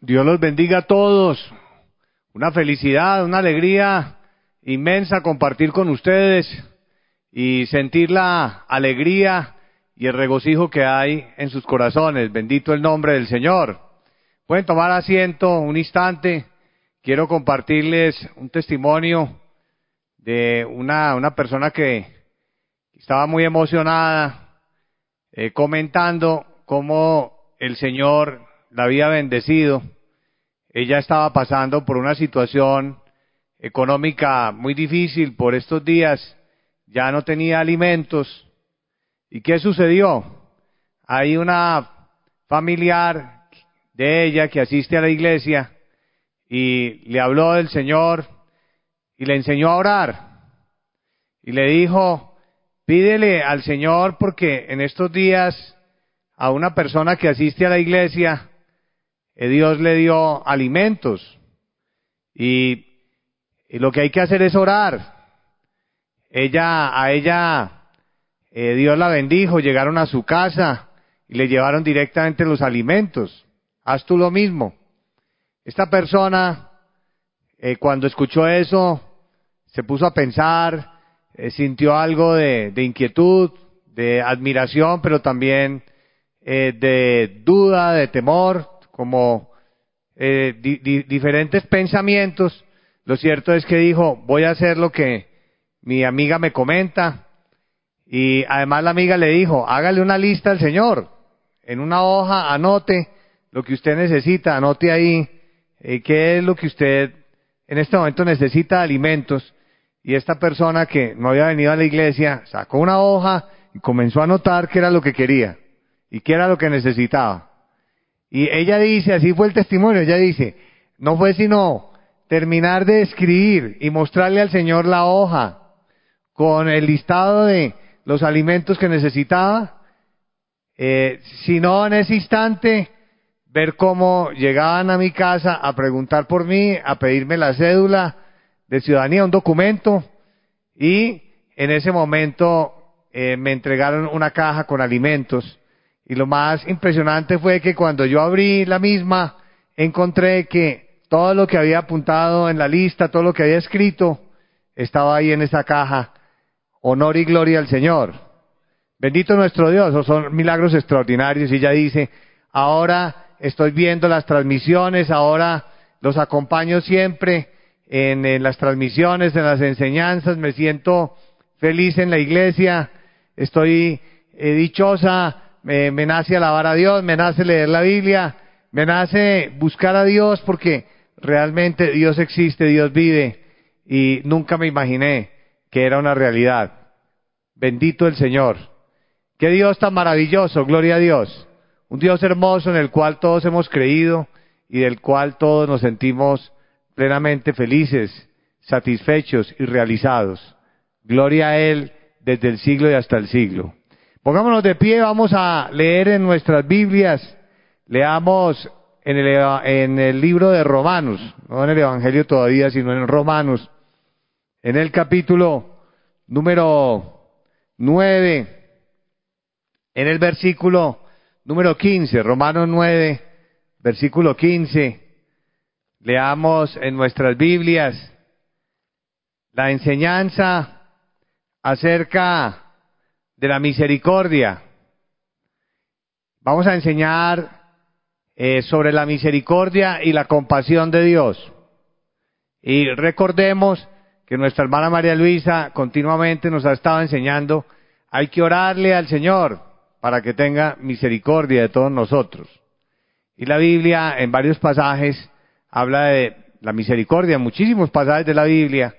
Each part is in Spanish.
Dios los bendiga a todos. Una felicidad, una alegría inmensa compartir con ustedes y sentir la alegría y el regocijo que hay en sus corazones. Bendito el nombre del Señor. Pueden tomar asiento un instante. Quiero compartirles un testimonio de una, una persona que estaba muy emocionada eh, comentando cómo el Señor la había bendecido. Ella estaba pasando por una situación económica muy difícil por estos días, ya no tenía alimentos. ¿Y qué sucedió? Hay una familiar de ella que asiste a la iglesia y le habló del Señor y le enseñó a orar. Y le dijo, pídele al Señor porque en estos días a una persona que asiste a la iglesia Dios le dio alimentos y, lo que hay que hacer es orar. Ella, a ella, eh, Dios la bendijo, llegaron a su casa y le llevaron directamente los alimentos. Haz tú lo mismo. Esta persona, eh, cuando escuchó eso, se puso a pensar, sintió algo de, inquietud, de admiración, pero también de duda, de temor, como eh, diferentes pensamientos, lo cierto es que dijo, voy a hacer lo que mi amiga me comenta. Y además la amiga le dijo, hágale una lista al Señor. En una hoja anote lo que usted necesita, anote ahí eh, qué es lo que usted en este momento necesita alimentos. Y esta persona que no había venido a la iglesia sacó una hoja y comenzó a anotar qué era lo que quería y qué era lo que necesitaba. Y ella dice, así fue el testimonio, ella dice, no fue sino terminar de escribir y mostrarle al Señor la hoja con el listado de los alimentos que necesitaba, eh, sino en ese instante ver cómo llegaban a mi casa a preguntar por mí, a pedirme la cédula de ciudadanía, un documento, y en ese momento eh, me entregaron una caja con alimentos y lo más impresionante fue que cuando yo abrí la misma, encontré que todo lo que había apuntado en la lista, todo lo que había escrito, estaba ahí en esa caja. Honor y gloria al Señor. Bendito nuestro Dios, son milagros extraordinarios. Y ella dice, ahora estoy viendo las transmisiones, ahora los acompaño siempre en, en las transmisiones, en las enseñanzas, me siento feliz en la iglesia, estoy eh, dichosa me, nace alabar a Dios, me nace leer la Biblia, me nace buscar a Dios porque realmente Dios existe, Dios vive y nunca me imaginé que era una realidad. Bendito el Señor. Qué Dios tan maravilloso, gloria a Dios. Un Dios hermoso en el cual todos hemos creído y del cual todos nos sentimos plenamente felices, satisfechos y realizados. Gloria a Él desde el siglo y hasta el siglo. Pongámonos de pie, vamos a leer en nuestras Biblias, leamos en el, libro de Romanos, no en el Evangelio todavía, sino en Romanos, en el capítulo número 9, en el versículo número 15, Romanos 9, versículo 15, leamos en nuestras Biblias la enseñanza acerca de la misericordia. Vamos a enseñar eh, sobre la misericordia y la compasión de Dios. Y recordemos que nuestra hermana María Luisa continuamente nos ha estado enseñando, hay que orarle al Señor para que tenga misericordia de todos nosotros. Y la Biblia en varios pasajes habla de la misericordia, muchísimos pasajes de la Biblia,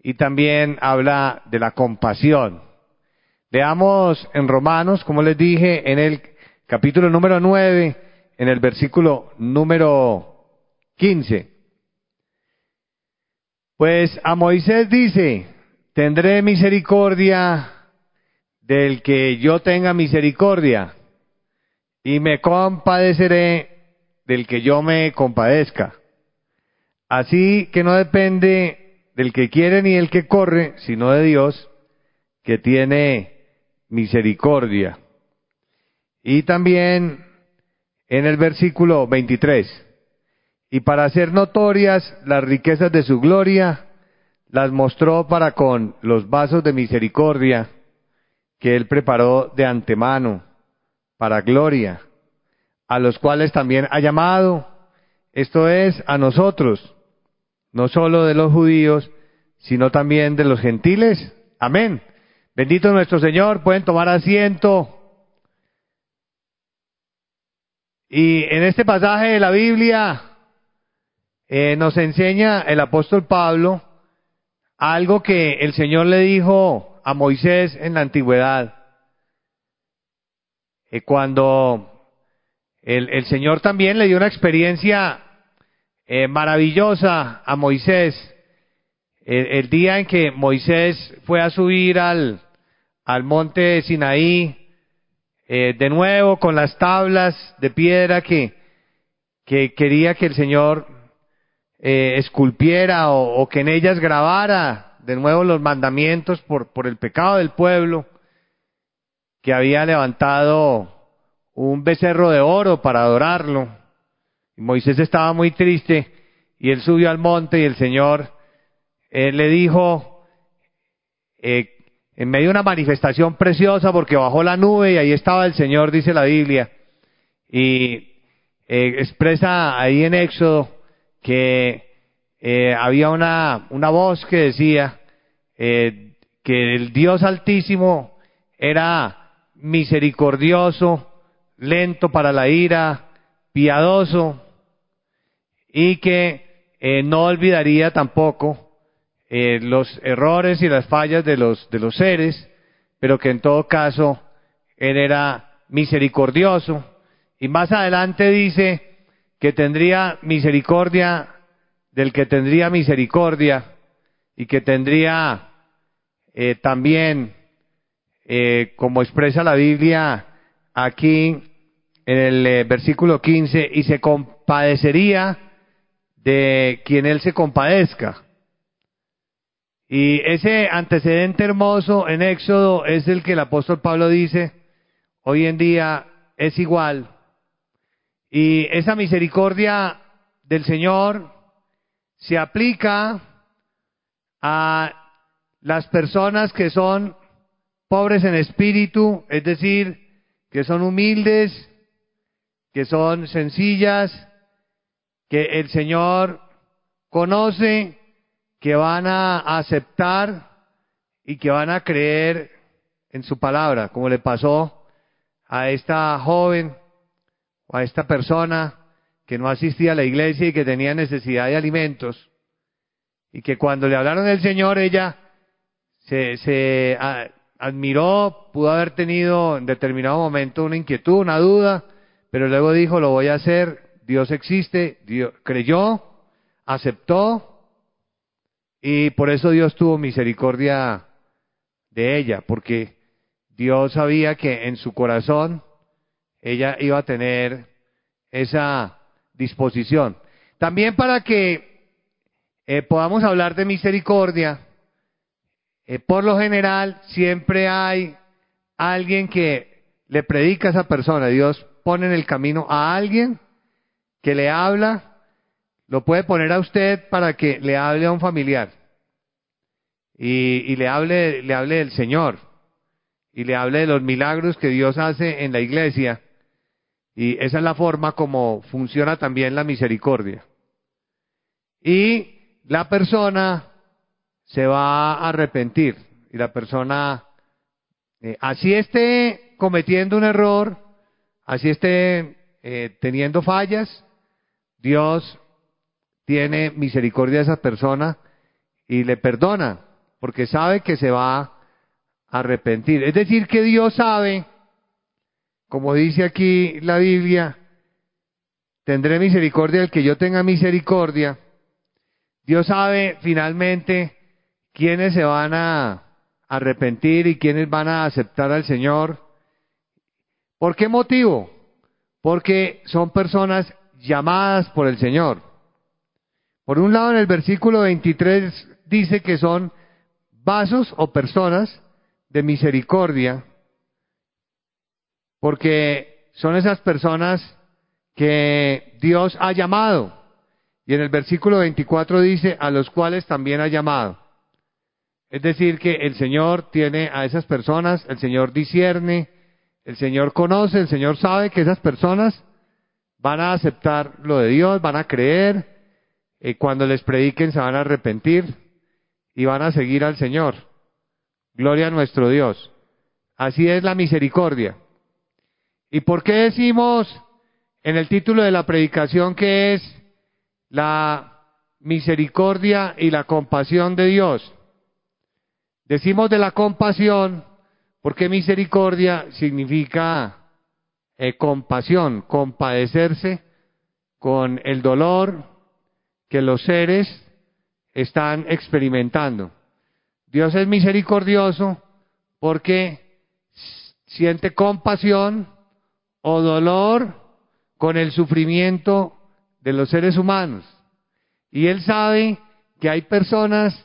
y también habla de la compasión. Veamos en Romanos, como les dije, en el capítulo número 9, en el versículo número 15. Pues a Moisés dice, tendré misericordia del que yo tenga misericordia y me compadeceré del que yo me compadezca. Así que no depende del que quiere ni del que corre, sino de Dios, que tiene misericordia. Y también en el versículo 23, y para hacer notorias las riquezas de su gloria, las mostró para con los vasos de misericordia que él preparó de antemano para gloria, a los cuales también ha llamado, esto es, a nosotros, no solo de los judíos, sino también de los gentiles. Amén. Bendito nuestro Señor, pueden tomar asiento. Y en este pasaje de la Biblia eh, nos enseña el apóstol Pablo algo que el Señor le dijo a Moisés en la antigüedad. Eh, cuando el, Señor también le dio una experiencia eh, maravillosa a Moisés, el, día en que Moisés fue a subir al, al monte Sinaí, eh, de nuevo con las tablas de piedra que, que quería que el Señor eh, esculpiera o, que en ellas grabara de nuevo los mandamientos por, por el pecado del pueblo, que había levantado un becerro de oro para adorarlo. Moisés estaba muy triste y él subió al monte y el Señor él le dijo, eh, en medio de una manifestación preciosa porque bajó la nube y ahí estaba el Señor, dice la Biblia, y eh, expresa ahí en Éxodo que eh, había una, una voz que decía que el Dios Altísimo era misericordioso, lento para la ira, piadoso, y que no olvidaría tampoco eh, los errores y las fallas de los, seres, pero que en todo caso Él era misericordioso. Y más adelante dice que tendría misericordia del que tendría misericordia y que tendría eh, también, eh, como expresa la Biblia aquí en el versículo 15, y se compadecería de quien Él se compadezca. Y ese antecedente hermoso en Éxodo es el que el apóstol Pablo dice, hoy en día es igual. Y esa misericordia del Señor se aplica a las personas que son pobres en espíritu, es decir, que son humildes, que son sencillas, que el Señor conoce que van a aceptar y que van a creer en su palabra, como le pasó a esta joven o a esta persona que no asistía a la iglesia y que tenía necesidad de alimentos y que cuando le hablaron del Señor ella se, se admiró, pudo haber tenido en determinado momento una inquietud, una duda, pero luego dijo, lo voy a hacer, Dios existe, Dios, creyó, aceptó y por eso Dios tuvo misericordia de ella, porque Dios sabía que en su corazón ella iba a tener esa disposición. También para que eh, podamos hablar de misericordia, eh, por lo general siempre hay alguien que le predica a esa persona. Dios pone en el camino a alguien que le habla lo puede poner a usted para que le hable a un familiar y, le hable, le hable del Señor y le hable de los milagros que Dios hace en la iglesia. Y esa es la forma como funciona también la misericordia. Y la persona se va a arrepentir. Y la persona, eh, así esté cometiendo un error, así esté eh, teniendo fallas, Dios tiene misericordia de esa persona y le perdona, porque sabe que se va a arrepentir. Es decir, que Dios sabe, como dice aquí la Biblia, tendré misericordia del que yo tenga misericordia. Dios sabe finalmente quiénes se van a arrepentir y quiénes van a aceptar al Señor. ¿Por qué motivo? Porque son personas llamadas por el Señor. Por un lado, en el versículo 23 dice que son vasos o personas de misericordia, porque son esas personas que Dios ha llamado. Y en el versículo 24 dice, a los cuales también ha llamado. Es decir, que el Señor tiene a esas personas, el Señor discierne, el Señor conoce, el Señor sabe que esas personas van a aceptar lo de Dios, van a creer, y cuando les prediquen se van a arrepentir y van a seguir al Señor. Gloria a nuestro Dios. Así es la misericordia. ¿Y por qué decimos en el título de la predicación que es la misericordia y la compasión de Dios? Decimos de la compasión porque misericordia significa eh, compasión, compadecerse con el dolor que los seres están experimentando. Dios es misericordioso porque siente compasión o dolor con el sufrimiento de los seres humanos. Y Él sabe que hay personas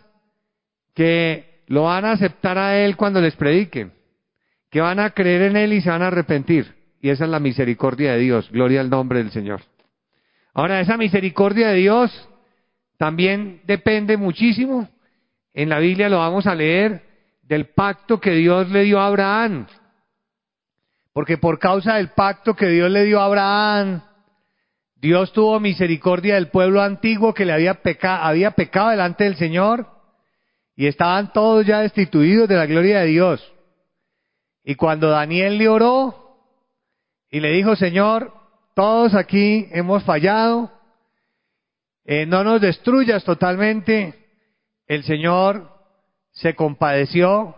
que lo van a aceptar a Él cuando les prediquen, que van a creer en Él y se van a arrepentir. Y esa es la misericordia de Dios. Gloria al nombre del Señor. Ahora, esa misericordia de Dios también depende muchísimo. En la Biblia lo vamos a leer del pacto que Dios le dio a Abraham. Porque por causa del pacto que Dios le dio a Abraham, Dios tuvo misericordia del pueblo antiguo que le había, había pecado delante del Señor y estaban todos ya destituidos de la gloria de Dios. Y cuando Daniel le oró y le dijo, Señor, todos aquí hemos fallado, eh, no nos destruyas totalmente, el Señor se compadeció,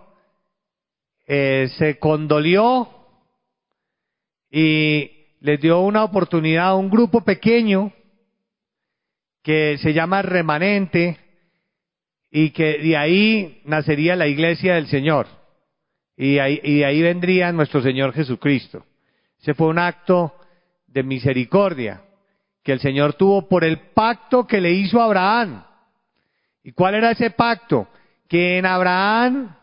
eh, se condolió y les dio una oportunidad a un grupo pequeño que se llama remanente y que de ahí nacería la iglesia del Señor. Y, ahí, y de ahí vendría nuestro Señor Jesucristo. Ese fue un acto de misericordia que el Señor tuvo por el pacto que le hizo a Abraham. ¿Y cuál era ese pacto? Que en Abraham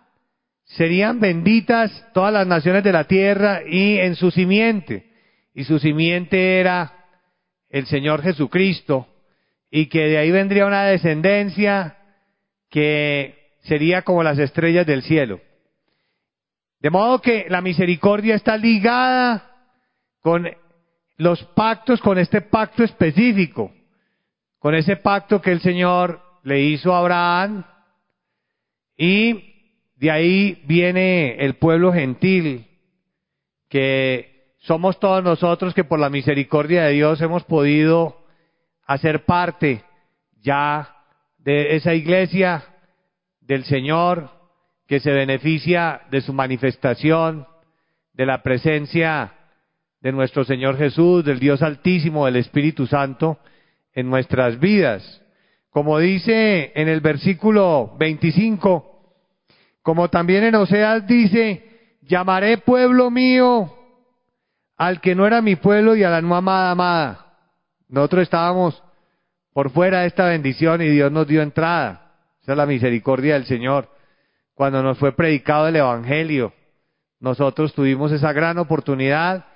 serían benditas todas las naciones de la tierra y en su simiente. Y su simiente era el Señor Jesucristo. Y que de ahí vendría una descendencia que sería como las estrellas del cielo. De modo que la misericordia está ligada con los pactos, con este pacto específico, con ese pacto que el Señor le hizo a Abraham y de ahí viene el pueblo gentil, que somos todos nosotros que por la misericordia de Dios hemos podido hacer parte ya de esa iglesia del Señor que se beneficia de su manifestación, de la presencia de nuestro Señor Jesús, del Dios Altísimo, del Espíritu Santo en nuestras vidas. Como dice en el versículo 25, como también en Oseas dice, llamaré pueblo mío al que no era mi pueblo y a la no amada amada. Nosotros estábamos por fuera de esta bendición y Dios nos dio entrada. Esa es la misericordia del Señor. Cuando nos fue predicado el Evangelio, nosotros tuvimos esa gran oportunidad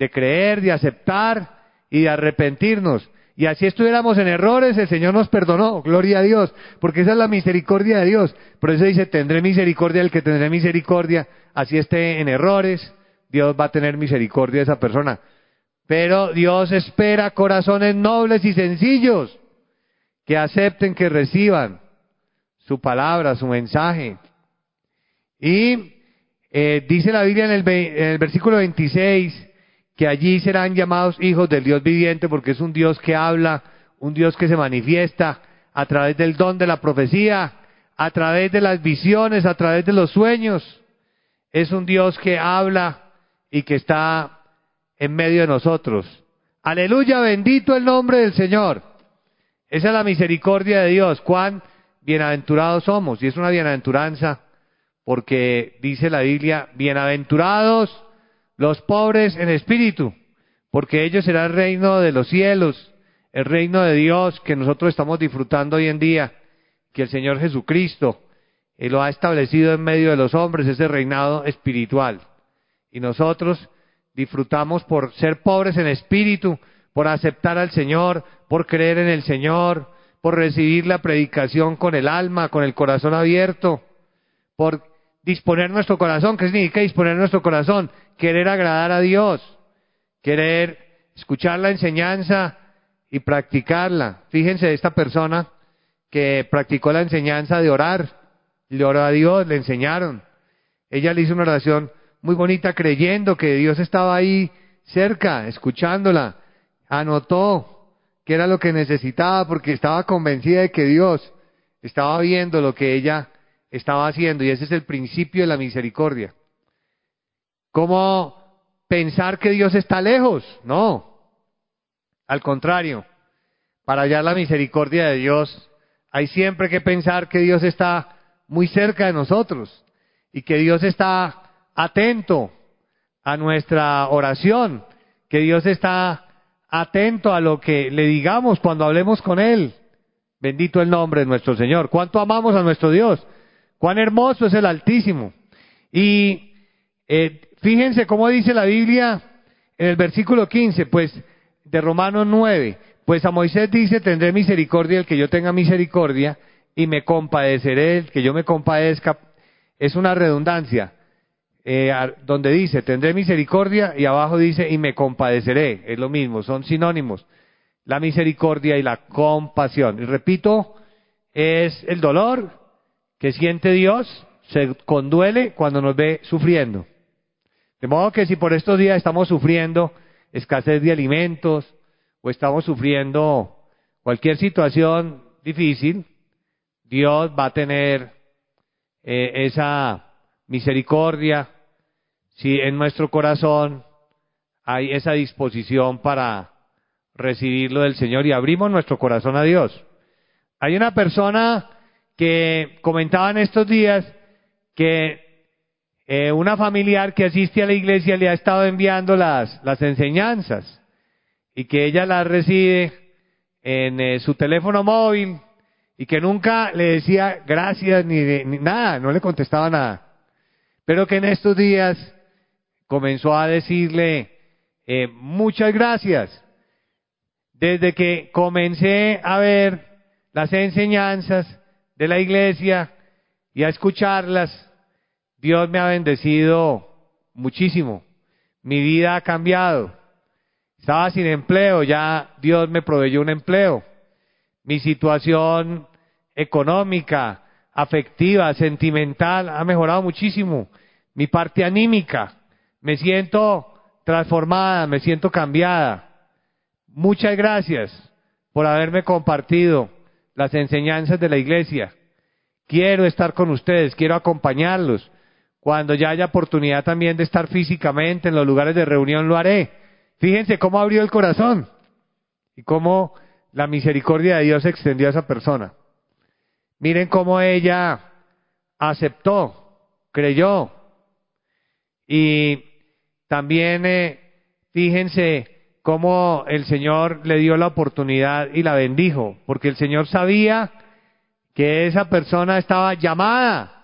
de creer, de aceptar y de arrepentirnos. Y así estuviéramos en errores, el Señor nos perdonó, gloria a Dios, porque esa es la misericordia de Dios. Por eso dice, tendré misericordia del que tendré misericordia, así esté en errores, Dios va a tener misericordia de esa persona. Pero Dios espera corazones nobles y sencillos, que acepten, que reciban su palabra, su mensaje. Y eh, dice la Biblia en el, en el versículo 26, que allí serán llamados hijos del Dios viviente porque es un Dios que habla, un Dios que se manifiesta a través del don de la profecía, a través de las visiones, a través de los sueños. Es un Dios que habla y que está en medio de nosotros. Aleluya, bendito el nombre del Señor. Esa es la misericordia de Dios. Cuán bienaventurados somos. Y es una bienaventuranza porque dice la Biblia, bienaventurados los pobres en espíritu, porque ellos serán el reino de los cielos, el reino de Dios que nosotros estamos disfrutando hoy en día, que el Señor Jesucristo eh, lo ha establecido en medio de los hombres, ese reinado espiritual. Y nosotros disfrutamos por ser pobres en espíritu, por aceptar al Señor, por creer en el Señor, por recibir la predicación con el alma, con el corazón abierto, por disponer nuestro corazón. ¿Qué significa disponer nuestro corazón? Querer agradar a Dios, querer escuchar la enseñanza y practicarla. Fíjense esta persona que practicó la enseñanza de orar, le oró a Dios, le enseñaron. Ella le hizo una oración muy bonita creyendo que Dios estaba ahí cerca, escuchándola. Anotó que era lo que necesitaba porque estaba convencida de que Dios estaba viendo lo que ella estaba haciendo y ese es el principio de la misericordia. ¿Cómo pensar que Dios está lejos? No. Al contrario, para hallar la misericordia de Dios hay siempre que pensar que Dios está muy cerca de nosotros y que Dios está atento a nuestra oración, que Dios está atento a lo que le digamos cuando hablemos con Él. Bendito el nombre de nuestro Señor. ¿Cuánto amamos a nuestro Dios? Cuán hermoso es el Altísimo. Y eh, fíjense cómo dice la Biblia en el versículo 15, pues de Romanos 9. Pues a Moisés dice, tendré misericordia el que yo tenga misericordia y me compadeceré el que yo me compadezca. Es una redundancia, eh, donde dice, tendré misericordia y abajo dice, y me compadeceré. Es lo mismo, son sinónimos. La misericordia y la compasión. Y repito, es el dolor que siente Dios, se conduele cuando nos ve sufriendo. De modo que si por estos días estamos sufriendo escasez de alimentos, o estamos sufriendo cualquier situación difícil, Dios va a tener eh, esa misericordia si en nuestro corazón hay esa disposición para recibirlo del Señor y abrimos nuestro corazón a Dios. Hay una persona que comentaba en estos días que eh, una familiar que asiste a la iglesia le ha estado enviando las, las enseñanzas y que ella la recibe en eh, su teléfono móvil y que nunca le decía gracias ni, nada, no le contestaba nada. Pero que en estos días comenzó a decirle eh, muchas gracias. Desde que comencé a ver las enseñanzas de la iglesia y a escucharlas, Dios me ha bendecido muchísimo. Mi vida ha cambiado. Estaba sin empleo, ya Dios me proveyó un empleo. Mi situación económica, afectiva, sentimental ha mejorado muchísimo. Mi parte anímica, me siento transformada, me siento cambiada. Muchas gracias por haberme compartido las enseñanzas de la iglesia. Quiero estar con ustedes, quiero acompañarlos. Cuando ya haya oportunidad también de estar físicamente en los lugares de reunión, lo haré. Fíjense cómo abrió el corazón y cómo la misericordia de Dios extendió a esa persona. Miren cómo ella aceptó, creyó. Y también eh, fíjense cómo el Señor le dio la oportunidad y la bendijo, porque el Señor sabía que esa persona estaba llamada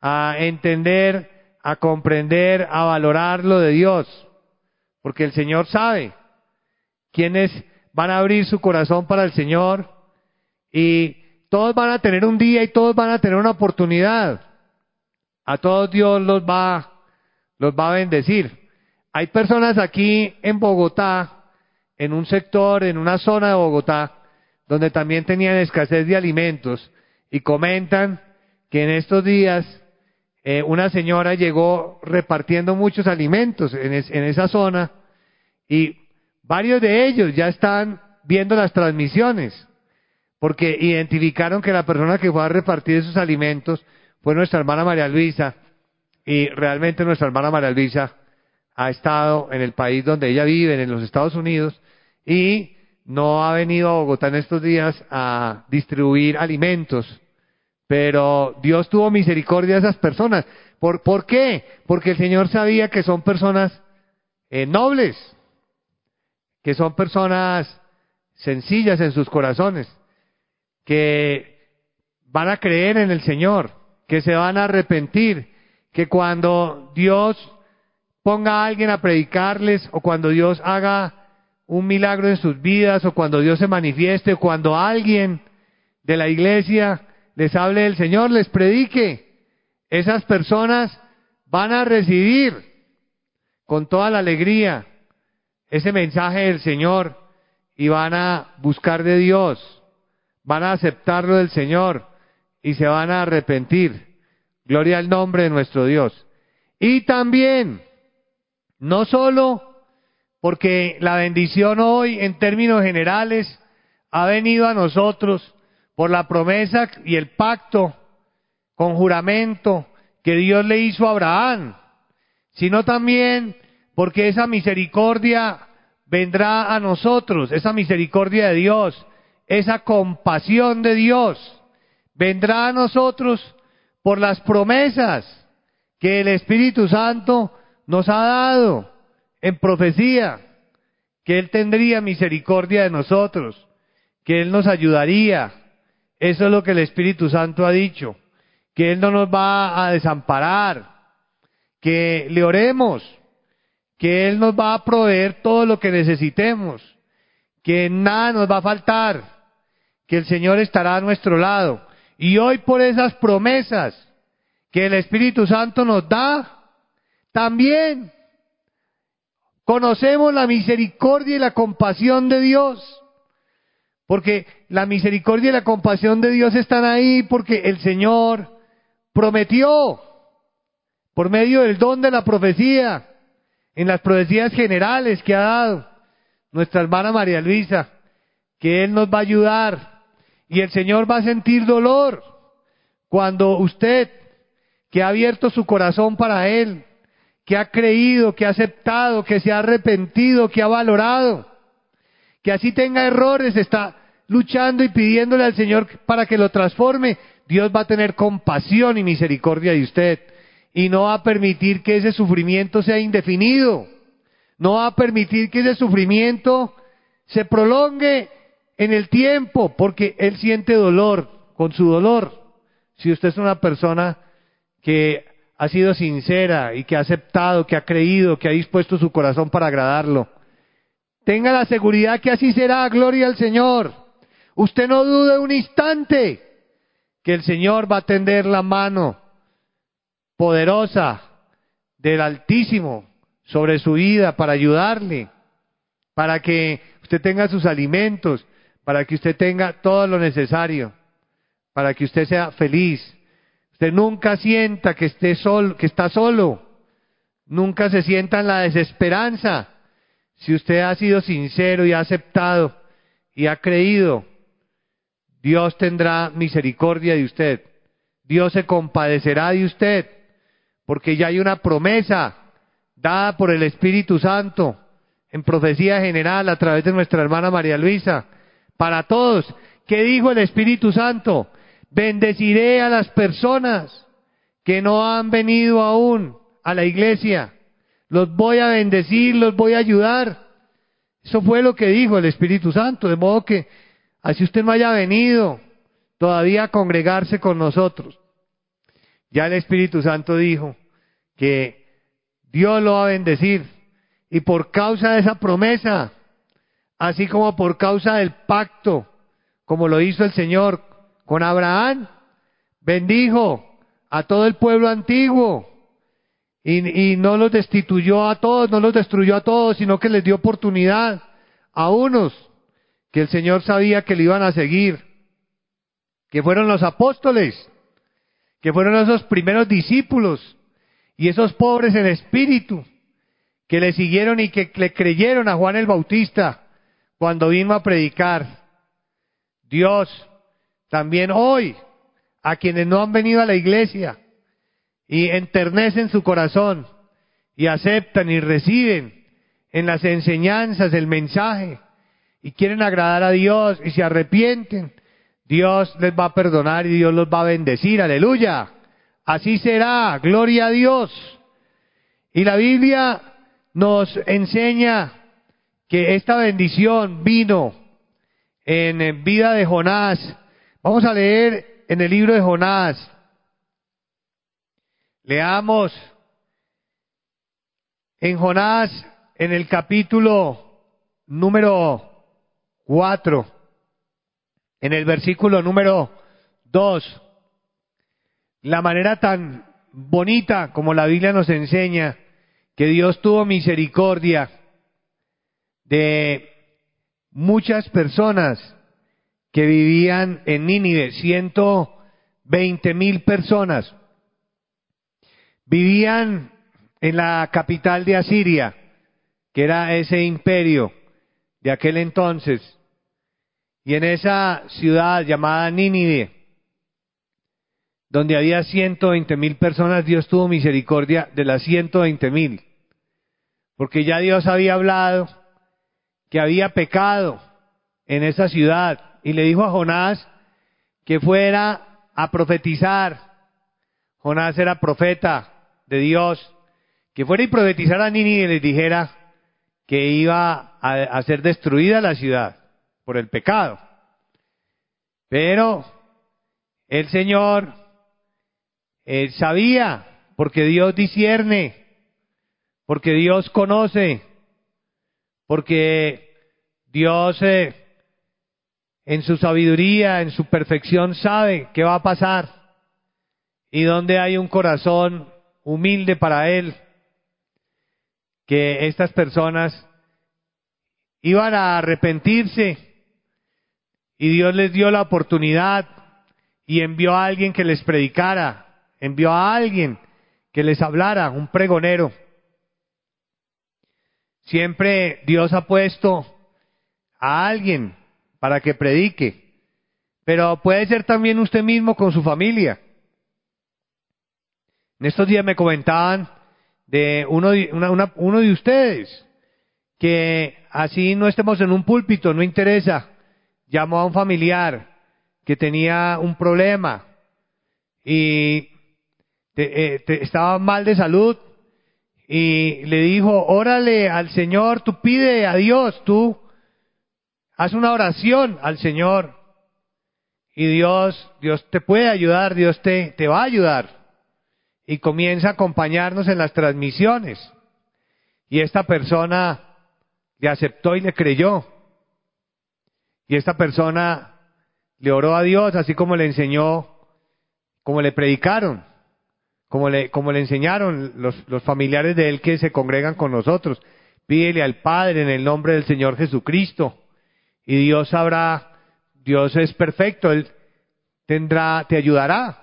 a entender, a comprender, a valorar lo de Dios. Porque el Señor sabe quiénes van a abrir su corazón para el Señor y todos van a tener un día y todos van a tener una oportunidad. A todos Dios los va, los va a bendecir. Hay personas aquí en Bogotá, en un sector, en una zona de Bogotá, donde también tenían escasez de alimentos y comentan que en estos días eh, una señora llegó repartiendo muchos alimentos en, en esa zona y varios de ellos ya están viendo las transmisiones porque identificaron que la persona que fue a repartir esos alimentos fue nuestra hermana María Luisa y realmente nuestra hermana María Luisa ha estado en el país donde ella vive, en los Estados Unidos, y no ha venido a Bogotá en estos días a distribuir alimentos pero Dios tuvo misericordia de esas personas. ¿Por, ¿por qué? Porque el Señor sabía que son personas eh, nobles, que son personas sencillas en sus corazones, que van a creer en el Señor, que se van a arrepentir, que cuando Dios ponga a alguien a predicarles o cuando Dios haga un milagro en sus vidas o cuando Dios se manifieste o cuando alguien de la iglesia les hable del Señor, les predique, esas personas van a recibir con toda la alegría ese mensaje del Señor y van a buscar de Dios, van a aceptarlo del Señor y se van a arrepentir. Gloria al nombre de nuestro Dios. Y también, no solo porque la bendición hoy en términos generales ha venido a nosotros por la promesa y el pacto con juramento que Dios le hizo a Abraham, sino también porque esa misericordia vendrá a nosotros, esa misericordia de Dios, esa compasión de Dios, vendrá a nosotros por las promesas que el Espíritu Santo nos ha dado en profecía, que Él tendría misericordia de nosotros, que Él nos ayudaría. Eso es lo que el Espíritu Santo ha dicho, que Él no nos va a desamparar, que le oremos, que Él nos va a proveer todo lo que necesitemos, que nada nos va a faltar, que el Señor estará a nuestro lado. Y hoy por esas promesas que el Espíritu Santo nos da, también conocemos la misericordia y la compasión de Dios. Porque la misericordia y la compasión de Dios están ahí porque el Señor prometió por medio del don de la profecía, en las profecías generales que ha dado nuestra hermana María Luisa, que Él nos va a ayudar y el Señor va a sentir dolor cuando usted, que ha abierto su corazón para Él, que ha creído, que ha aceptado, que se ha arrepentido, que ha valorado, que así tenga errores, está luchando y pidiéndole al Señor para que lo transforme, Dios va a tener compasión y misericordia de usted. Y no va a permitir que ese sufrimiento sea indefinido, no va a permitir que ese sufrimiento se prolongue en el tiempo, porque Él siente dolor con su dolor. Si usted es una persona que ha sido sincera y que ha aceptado, que ha creído, que ha dispuesto su corazón para agradarlo, tenga la seguridad que así será, gloria al Señor. Usted no dude un instante que el Señor va a tender la mano poderosa del Altísimo sobre su vida para ayudarle, para que usted tenga sus alimentos, para que usted tenga todo lo necesario, para que usted sea feliz. Usted nunca sienta que esté solo, que está solo. Nunca se sienta en la desesperanza. Si usted ha sido sincero y ha aceptado y ha creído, Dios tendrá misericordia de usted. Dios se compadecerá de usted, porque ya hay una promesa dada por el Espíritu Santo en profecía general a través de nuestra hermana María Luisa para todos. ¿Qué dijo el Espíritu Santo? Bendeciré a las personas que no han venido aún a la iglesia. Los voy a bendecir, los voy a ayudar. Eso fue lo que dijo el Espíritu Santo. De modo que, así usted no haya venido todavía a congregarse con nosotros. Ya el Espíritu Santo dijo que Dios lo va a bendecir. Y por causa de esa promesa, así como por causa del pacto, como lo hizo el Señor con Abraham, bendijo a todo el pueblo antiguo y, no los destituyó a todos, no los destruyó a todos, sino que les dio oportunidad a unos que el Señor sabía que le iban a seguir, que fueron los apóstoles, que fueron esos primeros discípulos y esos pobres en espíritu, que le siguieron y que le creyeron a Juan el Bautista cuando vino a predicar. Dios también hoy, a quienes no han venido a la iglesia y enternecen su corazón y aceptan y reciben en las enseñanzas el mensaje y quieren agradar a Dios y se arrepienten, Dios les va a perdonar y Dios los va a bendecir, aleluya. Así será, gloria a Dios. Y la Biblia nos enseña que esta bendición vino en vida de Jonás. Vamos a leer en el libro de Jonás. Leamos en Jonás, en el capítulo número 4, en el versículo número 2, la manera tan bonita como la Biblia nos enseña que Dios tuvo misericordia de muchas personas que vivían en Nínive, 120 mil personas. Vivían en la capital de Asiria, que era ese imperio de aquel entonces. Y en esa ciudad llamada Nínive, donde había 120 mil personas, Dios tuvo misericordia de las 120 mil. Porque ya Dios había hablado que había pecado en esa ciudad y le dijo a Jonás que fuera a profetizar. Jonás era profeta de Dios, que fuera y profetizara a Nínive y les dijera que iba a, a ser destruida la ciudad por el pecado. Pero el Señor él sabía, porque Dios discierne, porque Dios conoce, porque Dios eh, en su sabiduría, en su perfección sabe qué va a pasar y donde hay un corazón humilde para Él, que estas personas iban a arrepentirse y Dios les dio la oportunidad y envió a alguien que les predicara envió a alguien que les hablara, un pregonero. Siempre Dios ha puesto a alguien para que predique, pero puede ser también usted mismo con su familia. En estos días me comentaban de uno de, uno de ustedes que así no estemos en un púlpito, no interesa, llamó a un familiar que tenía un problema y eh, estaba mal de salud y le dijo, órale al Señor, tú pide a Dios, tú haz una oración al Señor y Dios, Dios te puede ayudar, Dios te, te va a ayudar. Y comienza a acompañarnos en las transmisiones. Y esta persona le aceptó y le creyó. Y esta persona le oró a Dios, así como le enseñó, como le predicaron como le, como le enseñaron los, los familiares de él que se congregan con nosotros. Pídele al Padre en el nombre del Señor Jesucristo. Y Dios sabrá, Dios es perfecto, Él tendrá, te ayudará.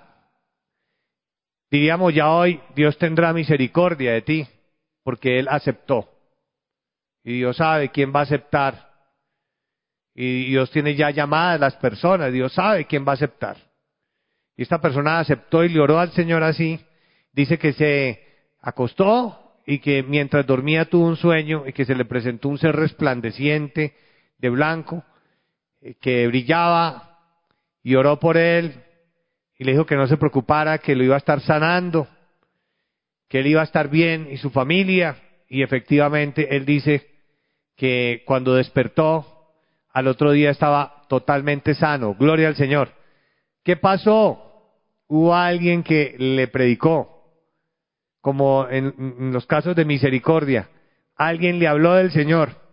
Diríamos ya hoy, Dios tendrá misericordia de ti, porque Él aceptó. Y Dios sabe quién va a aceptar. Y Dios tiene ya llamadas las personas, Dios sabe quién va a aceptar. Y esta persona aceptó y le oró al Señor así, dice que se acostó y que mientras dormía tuvo un sueño y que se le presentó un ser resplandeciente de blanco eh, que brillaba y oró por él y le dijo que no se preocupara, que lo iba a estar sanando, que él iba a estar bien y su familia y efectivamente él dice que cuando despertó al otro día estaba totalmente sano. Gloria al Señor. ¿Qué pasó? Hubo alguien que le predicó como en, los casos de misericordia. Alguien le habló del Señor.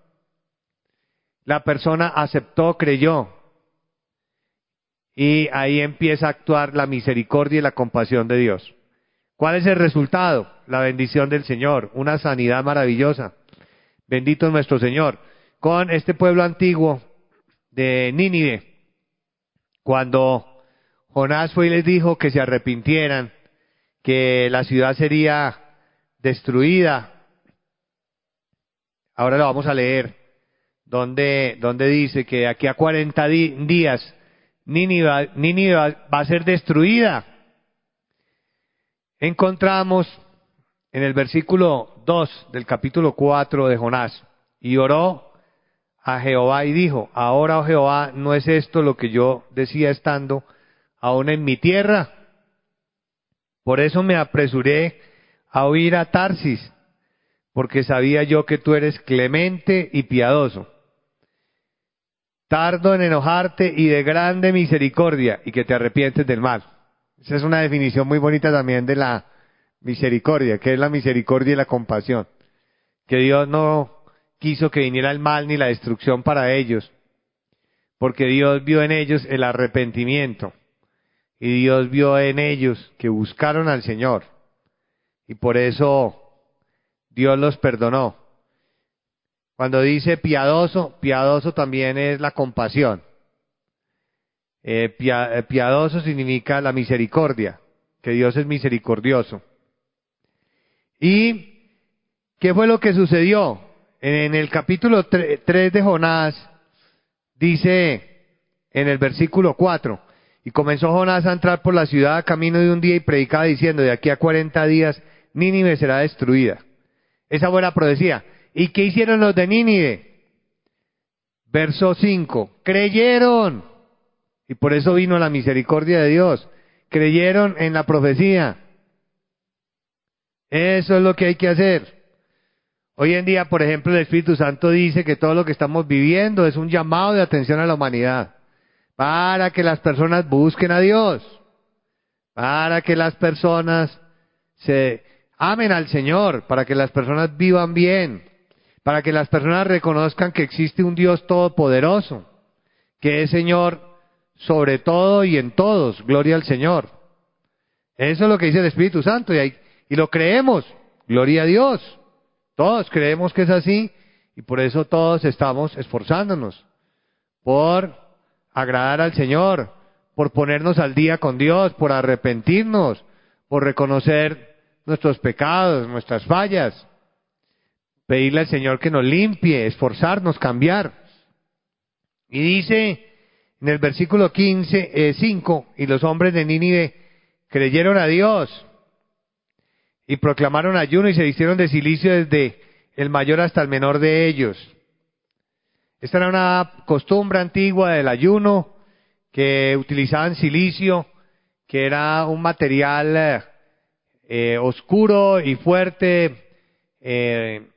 La persona aceptó, creyó. Y ahí empieza a actuar la misericordia y la compasión de Dios. ¿Cuál es el resultado? La bendición del Señor, una sanidad maravillosa. Bendito nuestro Señor. Con este pueblo antiguo de Nínive, cuando Jonás fue y les dijo que se arrepintieran, que la ciudad sería destruida. Ahora lo vamos a leer, donde, donde dice que aquí a 40 días Nínive, va a ser destruida. Encontramos en el versículo 2 del capítulo 4 de Jonás, y oró a Jehová y dijo, ahora, oh Jehová, ¿no es esto lo que yo decía estando aún en mi tierra? Por eso me apresuré a oír a Tarsis, porque sabía yo que tú eres clemente y piadoso, tardo en enojarte y de grande misericordia, y que te arrepientes del mal. Esa es una definición muy bonita también de la misericordia, que es la misericordia y la compasión. Que Dios no quiso que viniera el mal ni la destrucción para ellos, porque Dios vio en ellos el arrepentimiento y Dios vio en ellos que buscaron al Señor y por eso Dios los perdonó. Cuando dice piadoso, piadoso también es la compasión. Eh, pia- piadoso significa la misericordia, que Dios es misericordioso. ¿Y qué fue lo que sucedió? En, en el capítulo 3 de Jonás dice en el versículo 4, y comenzó Jonás a entrar por la ciudad a camino de un día y predicaba diciendo, de aquí a 40 días Nínive será destruida. Esa buena profecía. ¿Y qué hicieron los de Nínive? Verso 5. Creyeron. Y por eso vino la misericordia de Dios. Creyeron en la profecía. Eso es lo que hay que hacer. Hoy en día, por ejemplo, el Espíritu Santo dice que todo lo que estamos viviendo es un llamado de atención a la humanidad. Para que las personas busquen a Dios. Para que las personas se amen al Señor. Para que las personas vivan bien. Para que las personas reconozcan que existe un Dios todopoderoso. Que es Señor sobre todo y en todos. Gloria al Señor. Eso es lo que dice el Espíritu Santo y, hay- y lo creemos. Gloria a Dios. Todos creemos que es así y por eso todos estamos esforzándonos por agradar al Señor, por ponernos al día con Dios, por arrepentirnos, por reconocer nuestros pecados, nuestras fallas, pedirle al Señor que nos limpie, esforzarnos, cambiar. Y dice en el versículo 15, eh, 5, y los hombres de Nínive creyeron a Dios y proclamaron ayuno y se vistieron de silicio desde el mayor hasta el menor de ellos. Esta era una costumbre antigua del ayuno que utilizaban silicio, que era un material eh, eh, oscuro y fuerte, eh,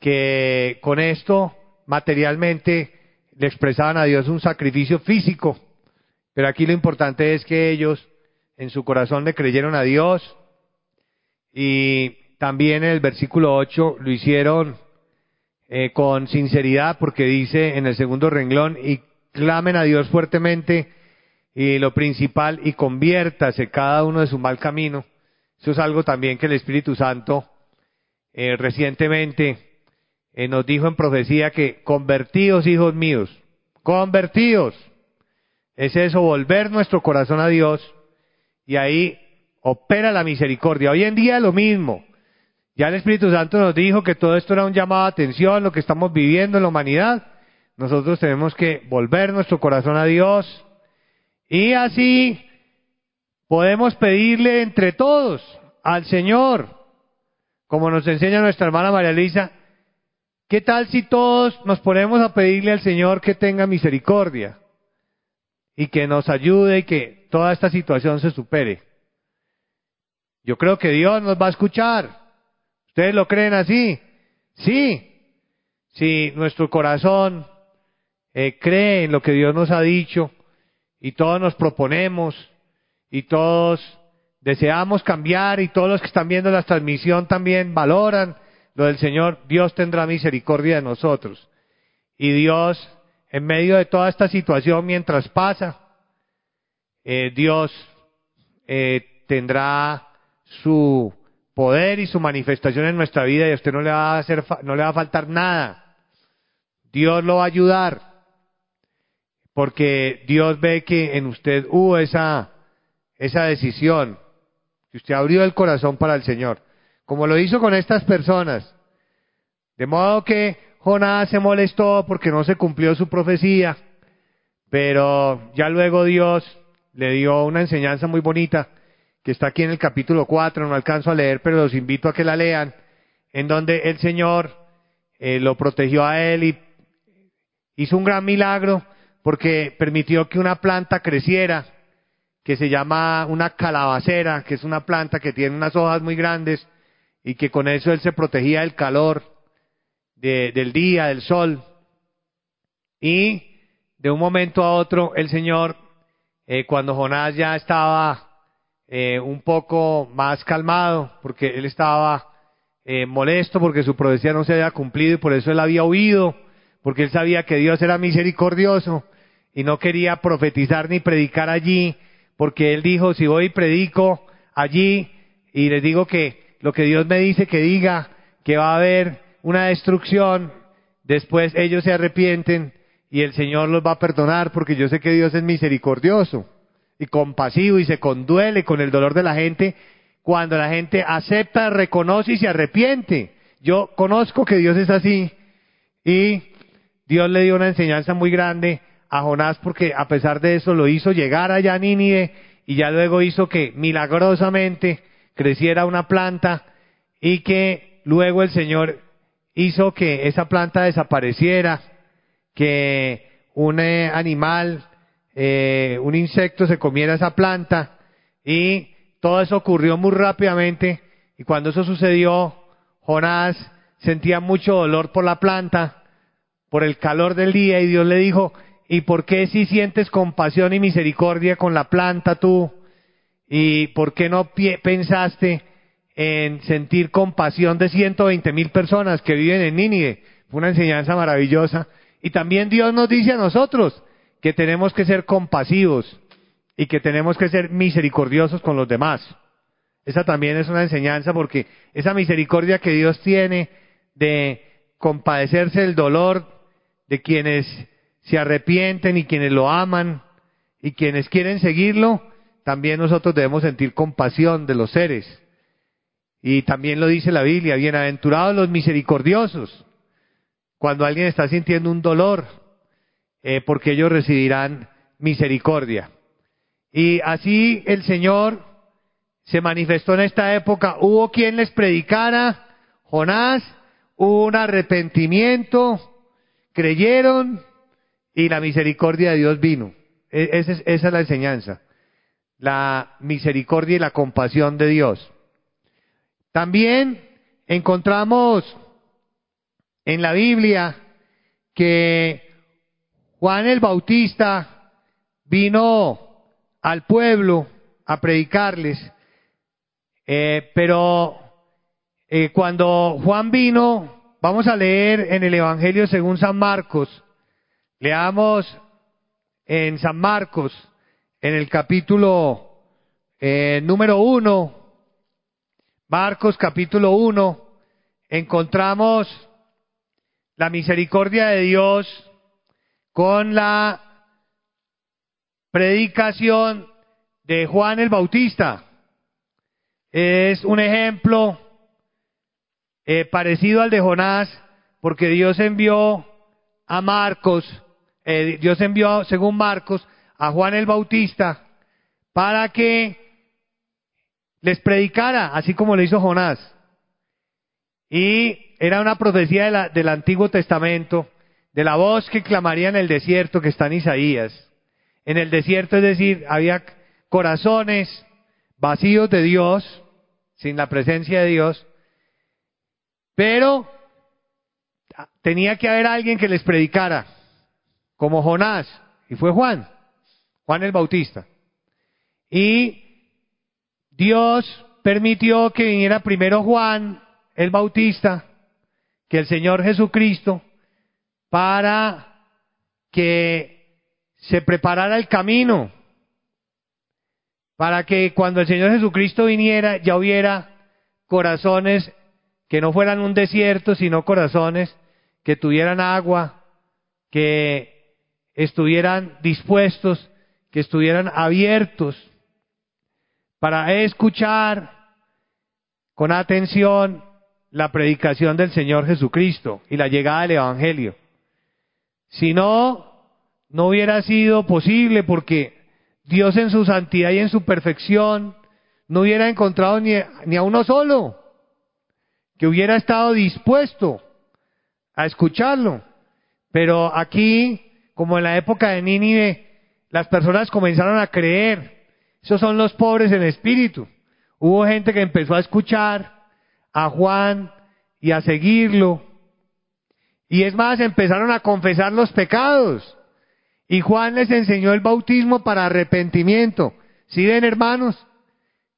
que con esto materialmente le expresaban a Dios un sacrificio físico. Pero aquí lo importante es que ellos en su corazón le creyeron a Dios y también en el versículo 8 lo hicieron eh, con sinceridad porque dice en el segundo renglón y clamen a Dios fuertemente y lo principal y conviértase cada uno de su mal camino. Eso es algo también que el Espíritu Santo eh, recientemente eh, nos dijo en profecía que convertidos hijos míos, convertidos. Es eso, volver nuestro corazón a Dios y ahí opera la misericordia. Hoy en día lo mismo. Ya el Espíritu Santo nos dijo que todo esto era un llamado a atención, lo que estamos viviendo en la humanidad. Nosotros tenemos que volver nuestro corazón a Dios y así podemos pedirle entre todos al Señor, como nos enseña nuestra hermana María Luisa, ¿qué tal si todos nos ponemos a pedirle al Señor que tenga misericordia y que nos ayude y que toda esta situación se supere? Yo creo que Dios nos va a escuchar. ¿Ustedes lo creen así? Sí. Si nuestro corazón eh, cree en lo que Dios nos ha dicho y todos nos proponemos y todos deseamos cambiar y todos los que están viendo la transmisión también valoran lo del Señor, Dios tendrá misericordia de nosotros. Y Dios, en medio de toda esta situación, mientras pasa, eh, Dios eh, tendrá su poder y su manifestación en nuestra vida y a usted no le va a hacer, no le va a faltar nada. Dios lo va a ayudar porque Dios ve que en usted hubo esa, esa decisión, que usted abrió el corazón para el Señor, como lo hizo con estas personas. De modo que Jonás se molestó porque no se cumplió su profecía, pero ya luego Dios le dio una enseñanza muy bonita que está aquí en el capítulo 4, no alcanzo a leer, pero los invito a que la lean, en donde el Señor eh, lo protegió a él y hizo un gran milagro porque permitió que una planta creciera, que se llama una calabacera, que es una planta que tiene unas hojas muy grandes y que con eso él se protegía del calor de- del día, del sol. Y de un momento a otro el Señor, eh, cuando Jonás ya estaba eh, un poco más calmado, porque él estaba eh, molesto porque su profecía no se había cumplido y por eso él había huido, porque él sabía que Dios era misericordioso y no quería profetizar ni predicar allí, porque él dijo, si voy y predico allí y les digo que lo que Dios me dice que diga, que va a haber una destrucción, después ellos se arrepienten y el Señor los va a perdonar porque yo sé que Dios es misericordioso y compasivo y se conduele con el dolor de la gente cuando la gente acepta, reconoce y se arrepiente. Yo conozco que Dios es así y Dios le dio una enseñanza muy grande a Jonás porque a pesar de eso lo hizo llegar allá a Nínive y ya luego hizo que milagrosamente creciera una planta y que luego el Señor hizo que esa planta desapareciera, que un eh, animal, eh, un insecto se comiera esa planta y todo eso ocurrió muy rápidamente y cuando eso sucedió, Jonás sentía mucho dolor por la planta, por el calor del día y Dios le dijo, ¿y por qué si sientes compasión y misericordia con la planta tú? ¿Y por qué no pensaste en sentir compasión de 120 mil personas que viven en Nínive? Fue una enseñanza maravillosa. Y también Dios nos dice a nosotros que tenemos que ser compasivos y que tenemos que ser misericordiosos con los demás. Esa también es una enseñanza porque esa misericordia que Dios tiene de compadecerse del dolor de quienes se arrepienten y quienes lo aman y quienes quieren seguirlo, también nosotros debemos sentir compasión de los seres. Y también lo dice la Biblia, bienaventurados los misericordiosos, cuando alguien está sintiendo un dolor, eh, porque ellos recibirán misericordia. Y así el Señor se manifestó en esta época. Hubo quien les predicara, Jonás, hubo un arrepentimiento, creyeron y la misericordia de Dios vino. E, es, esa es la enseñanza. La misericordia y la compasión de Dios. También encontramos en la Biblia que Juan el Bautista vino al pueblo a predicarles, eh, pero eh, cuando Juan vino, vamos a leer en el Evangelio según San Marcos, leamos en San Marcos, en el capítulo eh, número uno, Marcos capítulo uno, encontramos la misericordia de Dios con la predicación de Juan el Bautista. Es un ejemplo eh, parecido al de Jonás, porque Dios envió a Marcos, eh, Dios envió, según Marcos, a Juan el Bautista para que les predicara, así como lo hizo Jonás. Y era una profecía del Antiguo Testamento, de la voz que clamaría en el desierto que está en Isaías en el desierto, es decir, había corazones vacíos de Dios, sin la presencia de Dios, pero tenía que haber alguien que les predicara, como Jonás, y fue Juan, Juan el Bautista. Y Dios permitió que viniera primero Juan el Bautista, que el Señor Jesucristo, para que se preparara el camino para que cuando el Señor Jesucristo viniera ya hubiera corazones que no fueran un desierto, sino corazones que tuvieran agua, que estuvieran dispuestos, que estuvieran abiertos para escuchar con atención la predicación del Señor Jesucristo y la llegada del Evangelio. Si no, no hubiera sido posible porque Dios en su santidad y en su perfección no hubiera encontrado ni, a uno solo que hubiera estado dispuesto a escucharlo. Pero aquí, como en la época de Nínive, las personas comenzaron a creer. Esos son los pobres en espíritu. Hubo gente que empezó a escuchar a Juan y a seguirlo. Y es más, empezaron a confesar los pecados. Y Juan les enseñó el bautismo para arrepentimiento. ¿Sí ven, hermanos?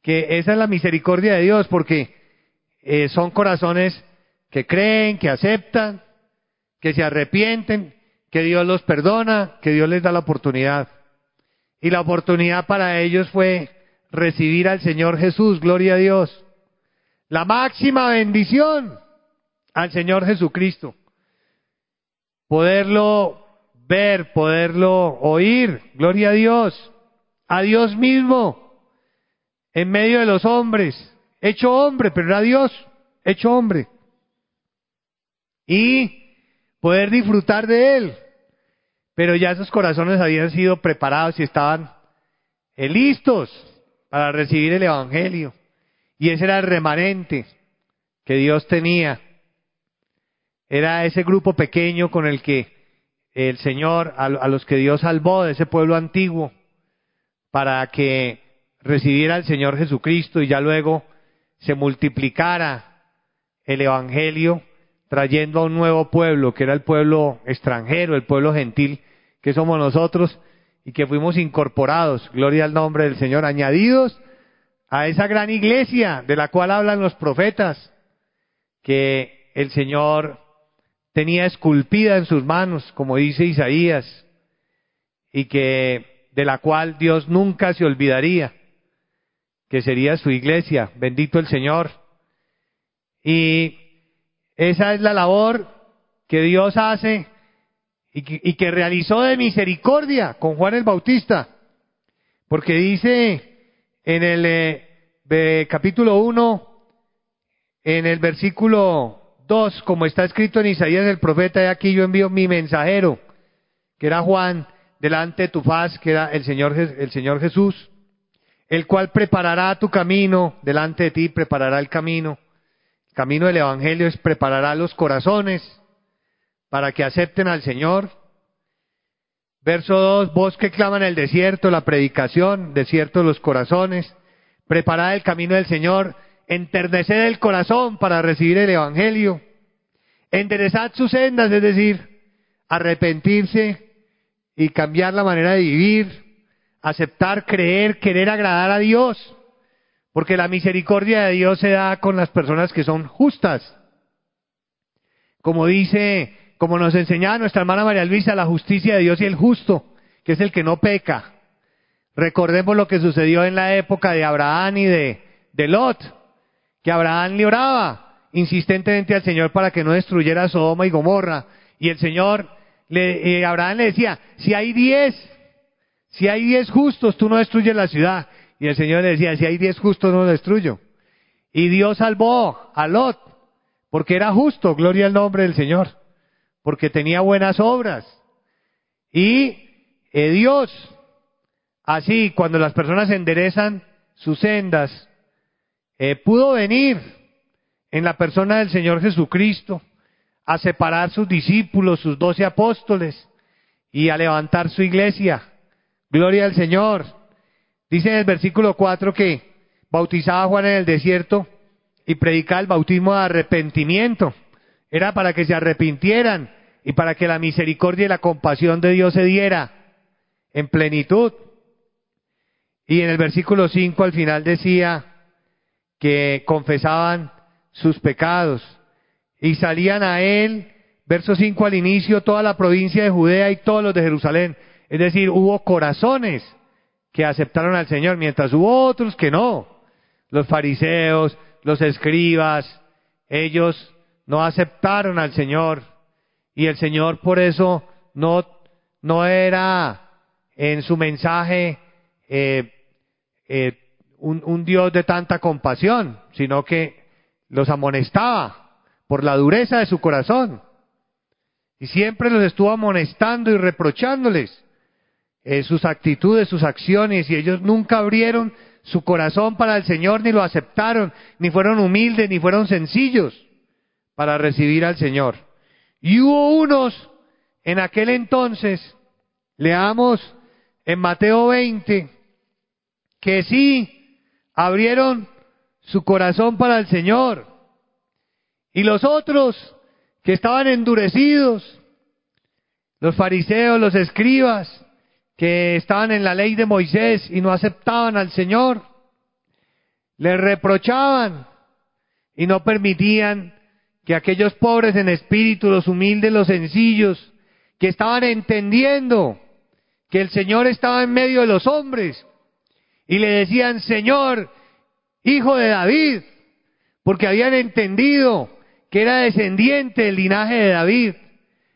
Que esa es la misericordia de Dios, porque eh, son corazones que creen, que aceptan, que se arrepienten, que Dios los perdona, que Dios les da la oportunidad. Y la oportunidad para ellos fue recibir al Señor Jesús, gloria a Dios. La máxima bendición al Señor Jesucristo. Poderlo ver, poderlo oír, gloria a Dios. A Dios mismo, en medio de los hombres, hecho hombre, pero era Dios, hecho hombre. Y poder disfrutar de Él. Pero ya esos corazones habían sido preparados y estaban eh, listos para recibir el Evangelio. Y ese era el remanente que Dios tenía. Era ese grupo pequeño con el que el Señor, a, los que Dios salvó de ese pueblo antiguo, para que recibiera al Señor Jesucristo y ya luego se multiplicara el Evangelio trayendo a un nuevo pueblo, que era el pueblo extranjero, el pueblo gentil, que somos nosotros, y que fuimos incorporados, gloria al nombre del Señor, añadidos a esa gran iglesia de la cual hablan los profetas, que el Señor tenía esculpida en sus manos, como dice Isaías, y que de la cual Dios nunca se olvidaría, que sería su iglesia, bendito el Señor. Y esa es la labor que Dios hace y que, realizó de misericordia con Juan el Bautista. Porque dice en el eh, capítulo 1, en el versículo 2, como está escrito en Isaías el profeta, de aquí yo envío mi mensajero, que era Juan, delante de tu faz, que era el Señor, el Señor Jesús, el cual preparará tu camino, delante de ti preparará el camino. El camino del Evangelio es preparará los corazones para que acepten al Señor. Verso 2, vos que claman el desierto, la predicación, desierto los corazones, preparad el camino del Señor, enterneced el corazón para recibir el Evangelio, enderezad sus sendas, es decir, arrepentirse y cambiar la manera de vivir, aceptar, creer, querer agradar a Dios, porque la misericordia de Dios se da con las personas que son justas. Como dice como nos enseñaba nuestra hermana María Luisa, la justicia de Dios y el justo, que es el que no peca. Recordemos lo que sucedió en la época de Abraham y de, Lot, que Abraham le oraba insistentemente al Señor para que no destruyera Sodoma y Gomorra. Y el Señor, le, eh, Abraham le decía, si hay diez, si hay diez justos, tú no destruyes la ciudad. Y el Señor le decía, si hay diez justos, no lo destruyo. Y Dios salvó a Lot, porque era justo, gloria al nombre del Señor porque tenía buenas obras. Y eh, Dios, así, cuando las personas enderezan sus sendas, eh, pudo venir en la persona del Señor Jesucristo a separar sus discípulos, sus doce apóstoles, y a levantar su iglesia. Gloria al Señor. Dice en el versículo 4 que bautizaba a Juan en el desierto y predicaba el bautismo de arrepentimiento. Era para que se arrepintieran y para que la misericordia y la compasión de Dios se diera en plenitud. Y en el versículo 5 al final decía que confesaban sus pecados y salían a él, verso 5 al inicio, toda la provincia de Judea y todos los de Jerusalén. Es decir, hubo corazones que aceptaron al Señor, mientras hubo otros que no. Los fariseos, los escribas, ellos no aceptaron al Señor y el Señor por eso no, no era en su mensaje eh, eh, un, Dios de tanta compasión, sino que los amonestaba por la dureza de su corazón. Y siempre los estuvo amonestando y reprochándoles eh, sus actitudes, sus acciones, y ellos nunca abrieron su corazón para el Señor, ni lo aceptaron, ni fueron humildes, ni fueron sencillos para recibir al Señor. Y hubo unos en aquel entonces, leamos en Mateo 20, que sí abrieron su corazón para el Señor. Y los otros que estaban endurecidos, los fariseos, los escribas, que estaban en la ley de Moisés y no aceptaban al Señor, le reprochaban y no permitían que aquellos pobres en espíritu, los humildes, los sencillos, que estaban entendiendo que el Señor estaba en medio de los hombres y le decían, Señor, hijo de David, porque habían entendido que era descendiente del linaje de David.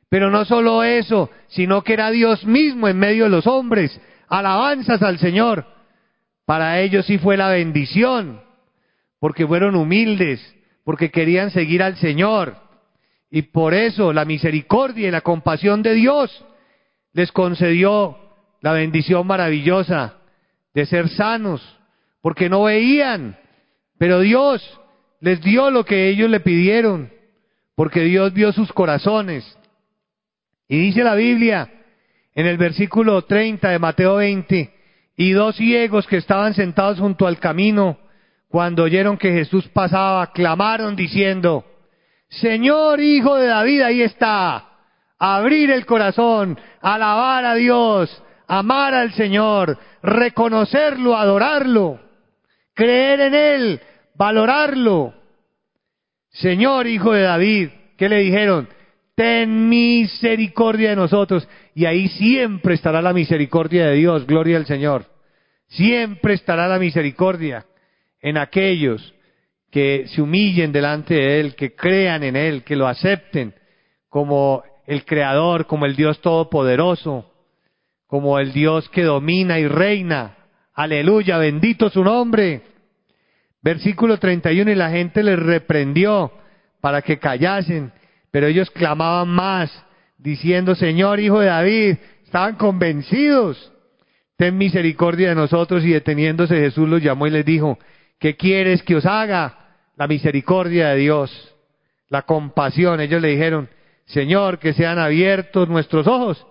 Pero no solo eso, sino que era Dios mismo en medio de los hombres. Alabanzas al Señor. Para ellos sí fue la bendición, porque fueron humildes, porque querían seguir al Señor. Y por eso la misericordia y la compasión de Dios les concedió la bendición maravillosa de ser sanos, porque no veían, pero Dios les dio lo que ellos le pidieron, porque Dios vio sus corazones. Y dice la Biblia en el versículo 30 de Mateo 20, y dos ciegos que estaban sentados junto al camino, cuando oyeron que Jesús pasaba, clamaron diciendo, Señor Hijo de David, ahí está, abrir el corazón, alabar a Dios, amar al Señor, reconocerlo, adorarlo, creer en Él, valorarlo. Señor Hijo de David, ¿qué le dijeron? Ten misericordia de nosotros. Y ahí siempre estará la misericordia de Dios, gloria al Señor. Siempre estará la misericordia en aquellos que se humillen delante de Él, que crean en Él, que lo acepten como el Creador, como el Dios Todopoderoso, como el Dios que domina y reina. Aleluya, bendito su nombre. Versículo 31, y la gente les reprendió para que callasen, pero ellos clamaban más, diciendo, Señor, Hijo de David, estaban convencidos, ten misericordia de nosotros, y deteniéndose Jesús los llamó y les dijo, ¿qué quieres que os haga? La misericordia de Dios, la compasión. Ellos le dijeron, Señor, que sean abiertos nuestros ojos.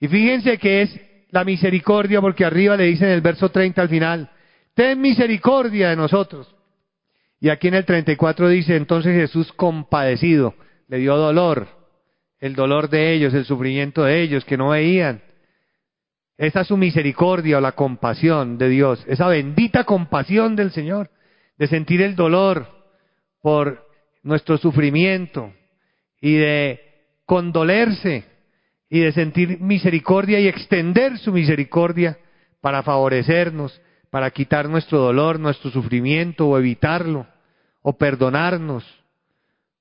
Y fíjense que es la misericordia, porque arriba le dice en el verso 30 al final, ten misericordia de nosotros. Y aquí en el 34 dice, entonces Jesús compadecido, le dio dolor, el dolor de ellos, el sufrimiento de ellos, que no veían. Esa es su misericordia o la compasión de Dios, esa bendita compasión del Señor, de sentir el dolor por nuestro sufrimiento y de condolerse y de sentir misericordia y extender su misericordia para favorecernos, para quitar nuestro dolor, nuestro sufrimiento o evitarlo, o perdonarnos,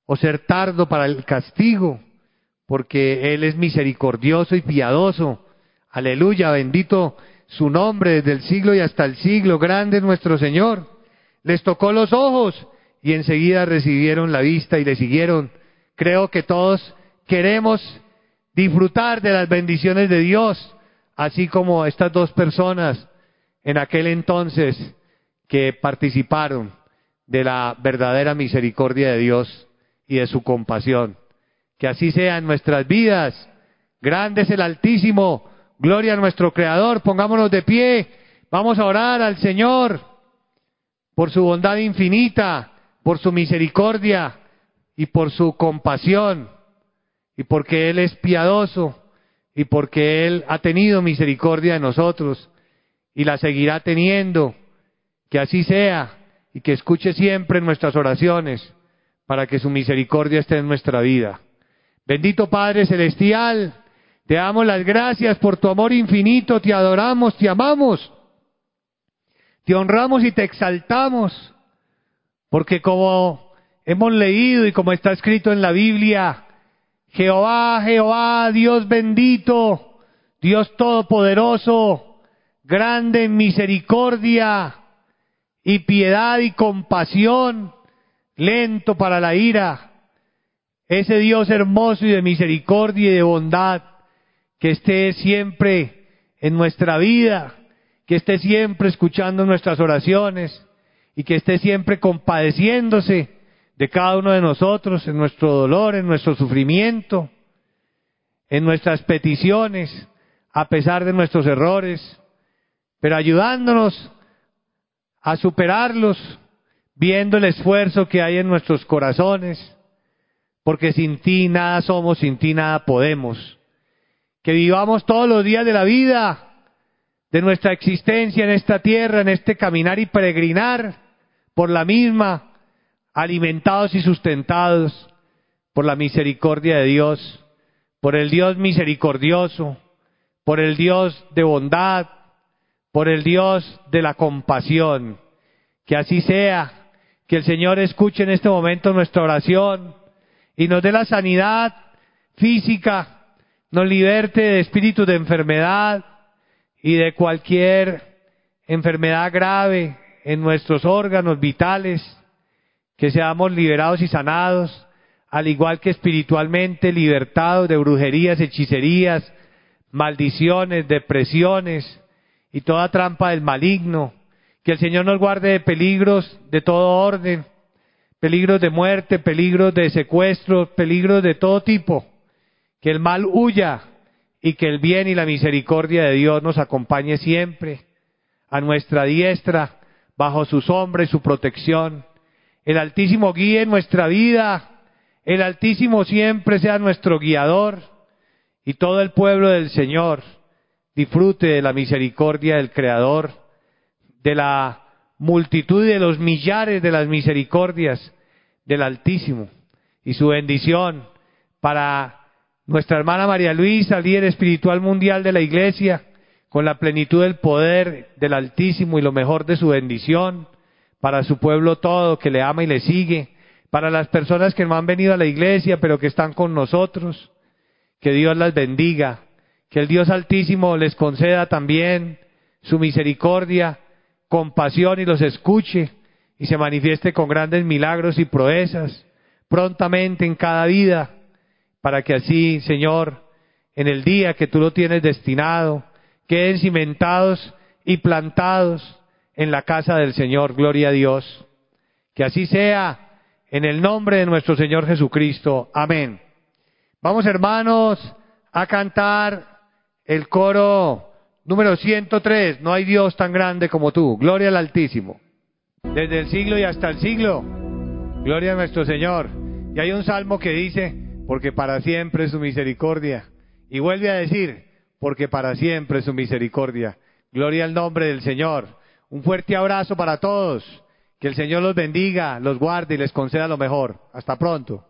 o ser tardo para el castigo, porque Él es misericordioso y piadoso. Aleluya, bendito su nombre desde el siglo y hasta el siglo, grande es nuestro Señor. Les tocó los ojos y enseguida recibieron la vista y le siguieron. Creo que todos queremos disfrutar de las bendiciones de Dios, así como estas dos personas en aquel entonces que participaron de la verdadera misericordia de Dios y de su compasión. Que así sea en nuestras vidas. Grande es el Altísimo. Gloria a nuestro Creador. Pongámonos de pie. Vamos a orar al Señor por su bondad infinita, por su misericordia y por su compasión. Y porque Él es piadoso y porque Él ha tenido misericordia de nosotros y la seguirá teniendo. Que así sea y que escuche siempre nuestras oraciones para que su misericordia esté en nuestra vida. Bendito Padre Celestial, te damos las gracias por tu amor infinito, te adoramos, te amamos, te honramos y te exaltamos, porque como hemos leído y como está escrito en la Biblia, Jehová, Jehová, Dios bendito, Dios todopoderoso, grande en misericordia y piedad y compasión, lento para la ira, ese Dios hermoso y de misericordia y de bondad, que esté siempre en nuestra vida, que esté siempre escuchando nuestras oraciones y que esté siempre compadeciéndose de cada uno de nosotros en nuestro dolor, en nuestro sufrimiento, en nuestras peticiones, a pesar de nuestros errores pero ayudándonos a superarlos, viendo el esfuerzo que hay en nuestros corazones, porque sin ti nada somos, sin ti nada podemos. Que vivamos todos los días de la vida, de nuestra existencia en esta tierra, en este caminar y peregrinar por la misma, alimentados y sustentados por la misericordia de Dios, por el Dios misericordioso, por el Dios de bondad, por el Dios de la compasión. Que así sea, que el Señor escuche en este momento nuestra oración y nos dé la sanidad física, nos liberte de espíritus de enfermedad y de cualquier enfermedad grave en nuestros órganos vitales, que seamos liberados y sanados, al igual que espiritualmente libertados de brujerías, hechicerías, maldiciones, depresiones y toda trampa del maligno. Que el Señor nos guarde de peligros de todo orden, peligros de muerte, peligros de secuestro, peligros de todo tipo. Que el mal huya y que el bien y la misericordia de Dios nos acompañe siempre a nuestra diestra, bajo su sombra y su protección. El Altísimo guíe nuestra vida, el Altísimo siempre sea nuestro guiador y todo el pueblo del Señor disfrute de la misericordia del Creador, de la multitud de los millares de las misericordias del Altísimo y su bendición para nuestra hermana María Luisa, líder espiritual mundial de la Iglesia, con la plenitud del poder del Altísimo y lo mejor de su bendición, para su pueblo todo que le ama y le sigue, para las personas que no han venido a la iglesia pero que están con nosotros, que Dios las bendiga, que el Dios Altísimo les conceda también su misericordia, compasión y los escuche y se manifieste con grandes milagros y proezas prontamente en cada vida, para que así, Señor, en el día que tú lo tienes destinado, queden cimentados y plantados en la casa del Señor. Gloria a Dios. Que así sea en el nombre de nuestro Señor Jesucristo. Amén. Vamos hermanos a cantar el coro número 103. No hay Dios tan grande como tú. Gloria al Altísimo. Desde el siglo y hasta el siglo. Gloria a nuestro Señor. Y hay un salmo que dice, porque para siempre es su misericordia. Y vuelve a decir, porque para siempre es su misericordia. Gloria al nombre del Señor. Un fuerte abrazo para todos. Que el Señor los bendiga, los guarde y les conceda lo mejor. Hasta pronto.